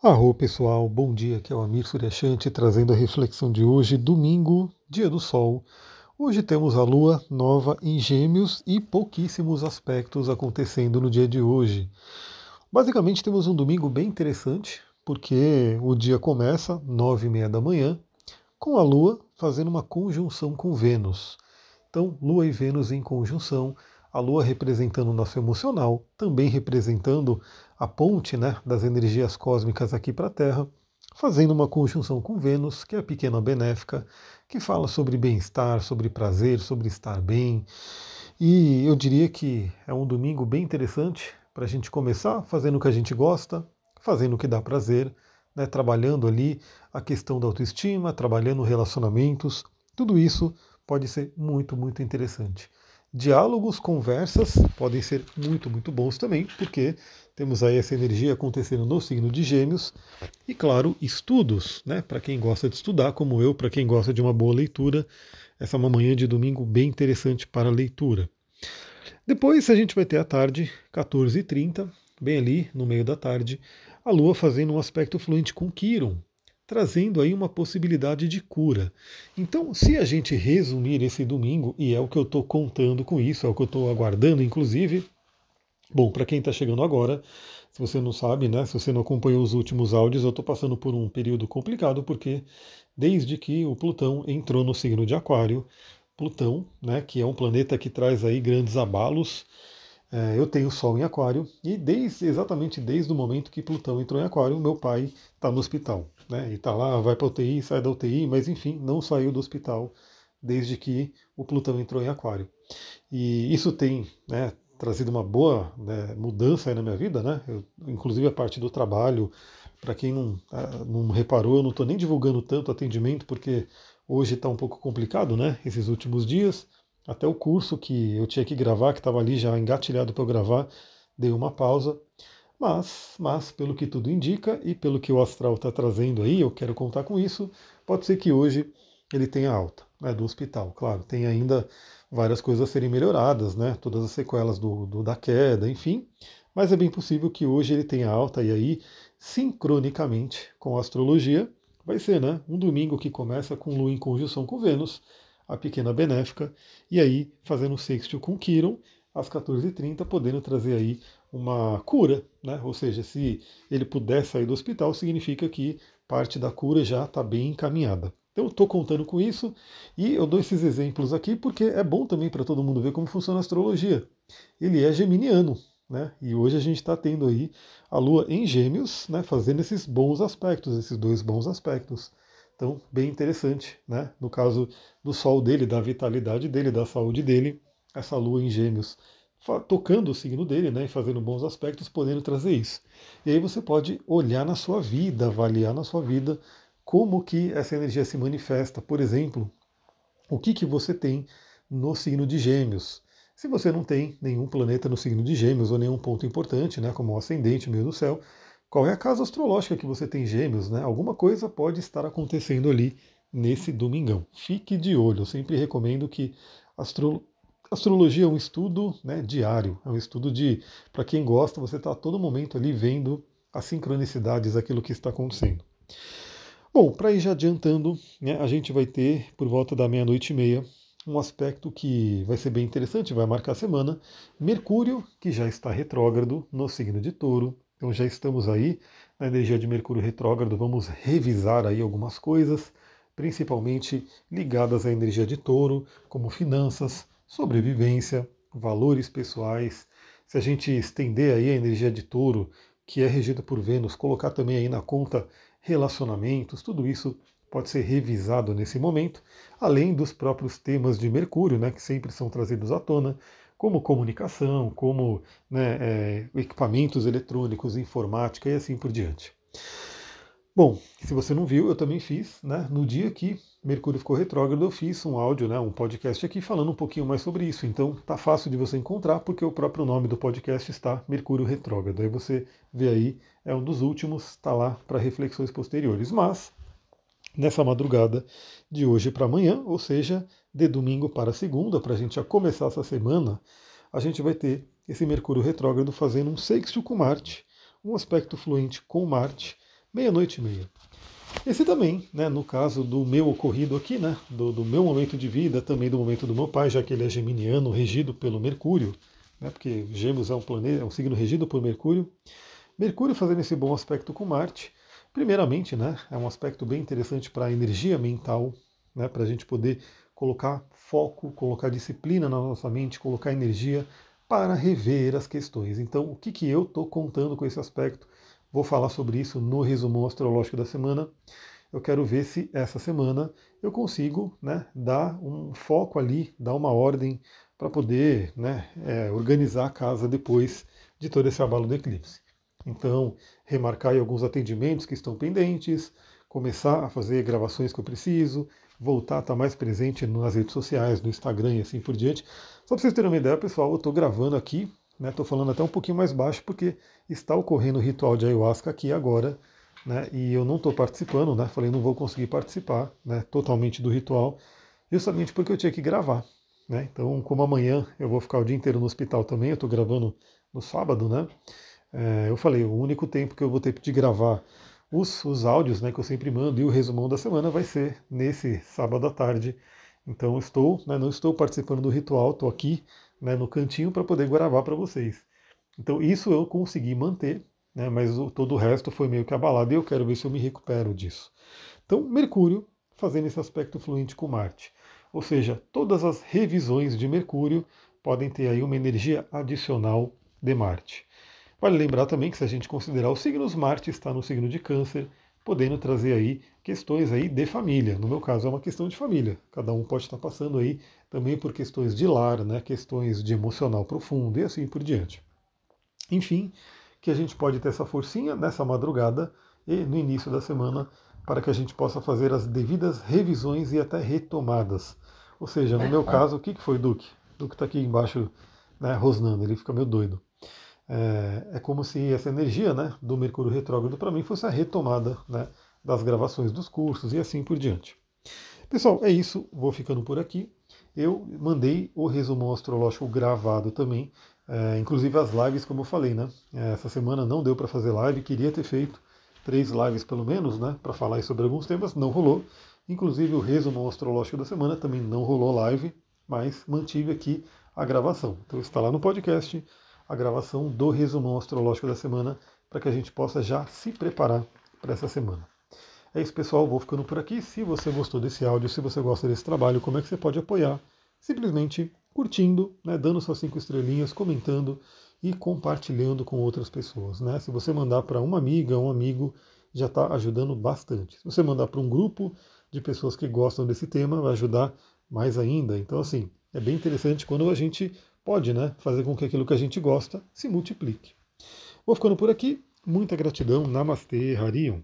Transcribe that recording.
Arro pessoal, bom dia, aqui é o Amir Suryashanti trazendo a reflexão de hoje, domingo, dia do sol. Hoje temos a lua nova em Gêmeos e pouquíssimos aspectos acontecendo no dia de hoje. Basicamente temos um domingo bem interessante, porque o dia começa nove e meia da manhã com a lua fazendo uma conjunção com Vênus. Então, lua e Vênus em conjunção, a Lua representando o nosso emocional, também representando a ponte né, das energias cósmicas aqui para a Terra, fazendo uma conjunção com Vênus, que é a pequena benéfica, que fala sobre bem-estar, sobre prazer, sobre estar bem. E eu diria que é um domingo bem interessante para a gente começar fazendo o que a gente gosta, fazendo o que dá prazer, né, trabalhando ali a questão da autoestima, trabalhando relacionamentos. Tudo isso pode ser muito, muito interessante. Diálogos, conversas podem ser muito, muito bons também, porque temos aí essa energia acontecendo no signo de Gêmeos. E claro, estudos, né? Para quem gosta de estudar, como eu, para quem gosta de uma boa leitura, essa é uma manhã de domingo bem interessante para leitura. Depois a gente vai ter a tarde, 14h30, bem ali no meio da tarde, a Lua fazendo um aspecto fluente com Quiron, trazendo aí uma possibilidade de cura. Então, se a gente resumir esse domingo, e é o que eu estou contando com isso, é o que eu estou aguardando, inclusive. Bom, para quem está chegando agora, se você não sabe, né, se você não acompanhou os últimos áudios, eu estou passando por um período complicado, porque desde que o Plutão entrou no signo de Aquário, Plutão, né, que é um planeta que traz aí grandes abalos, eu tenho Sol em Aquário e desde exatamente desde o momento que Plutão entrou em Aquário, meu pai está no hospital né? E está lá, vai para UTI, sai da UTI, mas enfim, não saiu do hospital desde que o Plutão entrou em Aquário. E isso tem né, trazido uma boa né, mudança na minha vida, né? Eu, inclusive a parte do trabalho. Para quem não, ah, não reparou, eu não estou nem divulgando tanto atendimento, porque hoje está um pouco complicado, né? Esses últimos dias. Até o curso que eu tinha que gravar, que estava ali já engatilhado para eu gravar, dei uma pausa. Mas, mas, pelo que tudo indica e pelo que o astral está trazendo aí, eu quero contar com isso, pode ser que hoje ele tenha alta né, do hospital. Claro, tem ainda várias coisas a serem melhoradas, né, todas as sequelas do, do, da queda, enfim, mas é bem possível que hoje ele tenha alta e aí, sincronicamente com a astrologia, vai ser né, um domingo que começa com Lua em conjunção com Vênus, a pequena benéfica, e aí fazendo sexto com Quiron, às 14h30, podendo trazer aí uma cura, né? Ou seja, se ele puder sair do hospital, significa que parte da cura já está bem encaminhada. Então, estou contando com isso e eu dou esses exemplos aqui porque é bom também para todo mundo ver como funciona a astrologia. Ele é geminiano, né? E hoje a gente está tendo aí a Lua em Gêmeos, né? Fazendo esses bons aspectos, esses dois bons aspectos. Então, bem interessante, né? No caso do Sol dele, da vitalidade dele, da saúde dele, essa Lua em Gêmeos tocando o signo dele, né, e fazendo bons aspectos, podendo trazer isso. E aí você pode olhar na sua vida, avaliar na sua vida como que essa energia se manifesta. Por exemplo, o que, que você tem no signo de Gêmeos. Se você não tem nenhum planeta no signo de Gêmeos ou nenhum ponto importante, né, como o ascendente, meio do céu, qual é a casa astrológica que você tem Gêmeos, né? Alguma coisa pode estar acontecendo ali nesse domingão. Fique de olho. Eu sempre recomendo que astro Astrologia é um estudo né, diário, é um estudo de, para quem gosta, você está a todo momento ali vendo as sincronicidades, aquilo que está acontecendo. Bom, para ir já adiantando, né, a gente vai ter, por volta da meia-noite e meia, um aspecto que vai ser bem interessante, vai marcar a semana. Mercúrio, que já está retrógrado no signo de touro. Então já estamos aí na energia de Mercúrio retrógrado, vamos revisar aí algumas coisas, principalmente ligadas à energia de touro, como finanças, sobrevivência, valores pessoais. Se a gente estender aí a energia de touro, que é regida por Vênus, colocar também aí na conta relacionamentos, tudo isso pode ser revisado nesse momento, além dos próprios temas de Mercúrio, né, que sempre são trazidos à tona, como comunicação, como né, é, equipamentos eletrônicos, informática e assim por diante. Bom, se você não viu, eu também fiz, né? No dia que Mercúrio ficou retrógrado, eu fiz um áudio, né, um podcast aqui falando um pouquinho mais sobre isso. Então tá fácil de você encontrar, porque o próprio nome do podcast está Mercúrio Retrógrado. Aí você vê aí, é um dos últimos, está lá para reflexões posteriores. Mas nessa madrugada de hoje para amanhã, ou seja, de domingo para segunda, para a gente já começar essa semana, a gente vai ter esse Mercúrio retrógrado fazendo um sexto com Marte, um aspecto fluente com Marte meia-noite e meia. Esse também, né, no caso do meu ocorrido aqui, né, do, do, meu momento de vida, também do momento do meu pai, já que ele é geminiano, regido pelo Mercúrio, né, porque Gêmeos é um planeta, é um signo regido por Mercúrio. Mercúrio fazendo esse bom aspecto com Marte, primeiramente, né, é um aspecto bem interessante para a energia mental, né, para a gente poder colocar foco, colocar disciplina na nossa mente, colocar energia para rever as questões. Então, o que, que eu estou contando com esse aspecto? Vou falar sobre isso no resumo astrológico da semana. Eu quero ver se essa semana eu consigo né, dar um foco ali, dar uma ordem para poder né, é, organizar a casa depois de todo esse abalo do eclipse. Então, remarcar alguns atendimentos que estão pendentes, começar a fazer gravações que eu preciso, voltar a estar mais presente nas redes sociais, no Instagram e assim por diante. Só para vocês terem uma ideia, pessoal, eu estou gravando aqui, estou né, falando até um pouquinho mais baixo, porque está ocorrendo o ritual de ayahuasca aqui agora, né, e eu não estou participando, né, falei não vou conseguir participar né, totalmente do ritual, justamente porque eu tinha que gravar. Né, então, como amanhã eu vou ficar o dia inteiro no hospital também, eu estou gravando no sábado, né? É, eu falei, o único tempo que eu vou ter de gravar os, os áudios né, que eu sempre mando e o resumão da semana vai ser nesse sábado à tarde. Então estou, né, não estou participando do ritual, estou aqui né, no cantinho para poder gravar para vocês. Então isso eu consegui manter, né, mas o, todo o resto foi meio que abalado e eu quero ver se eu me recupero disso. Então Mercúrio fazendo esse aspecto fluente com Marte. Ou seja, todas as revisões de Mercúrio podem ter aí uma energia adicional de Marte. Vale lembrar também que se a gente considerar os signos, Marte está no signo de Câncer, podendo trazer aí questões aí de família. No meu caso é uma questão de família. Cada um pode estar passando aí também por questões de lar, né, questões de emocional profundo e assim por diante. Enfim, que a gente pode ter essa forcinha nessa madrugada e no início da semana para que a gente possa fazer as devidas revisões e até retomadas. Ou seja, no meu caso, o que foi Duque? Duque está aqui embaixo né, rosnando, ele fica meio doido. É, é como se essa energia né, do Mercúrio retrógrado para mim fosse a retomada né, das gravações dos cursos e assim por diante. Pessoal, é isso, vou ficando por aqui. Eu mandei o resumo astrológico gravado também, é, inclusive as lives, como eu falei, né? É, essa semana não deu para fazer live, queria ter feito três lives pelo menos, né, para falar sobre alguns temas, não rolou. Inclusive o resumo astrológico da semana também não rolou live, mas mantive aqui a gravação. Então está lá no podcast a gravação do resumão astrológico da semana para que a gente possa já se preparar para essa semana. É isso, pessoal. Vou ficando por aqui. Se você gostou desse áudio, se você gosta desse trabalho, como é que você pode apoiar? Simplesmente curtindo, né, dando suas cinco estrelinhas, comentando e compartilhando com outras pessoas. Né? Se você mandar para uma amiga, um amigo, já está ajudando bastante. Se você mandar para um grupo de pessoas que gostam desse tema, vai ajudar mais ainda. Então, assim, é bem interessante quando a gente pode né, fazer com que aquilo que a gente gosta se multiplique. Vou ficando por aqui. Muita gratidão. Namastê, Harion.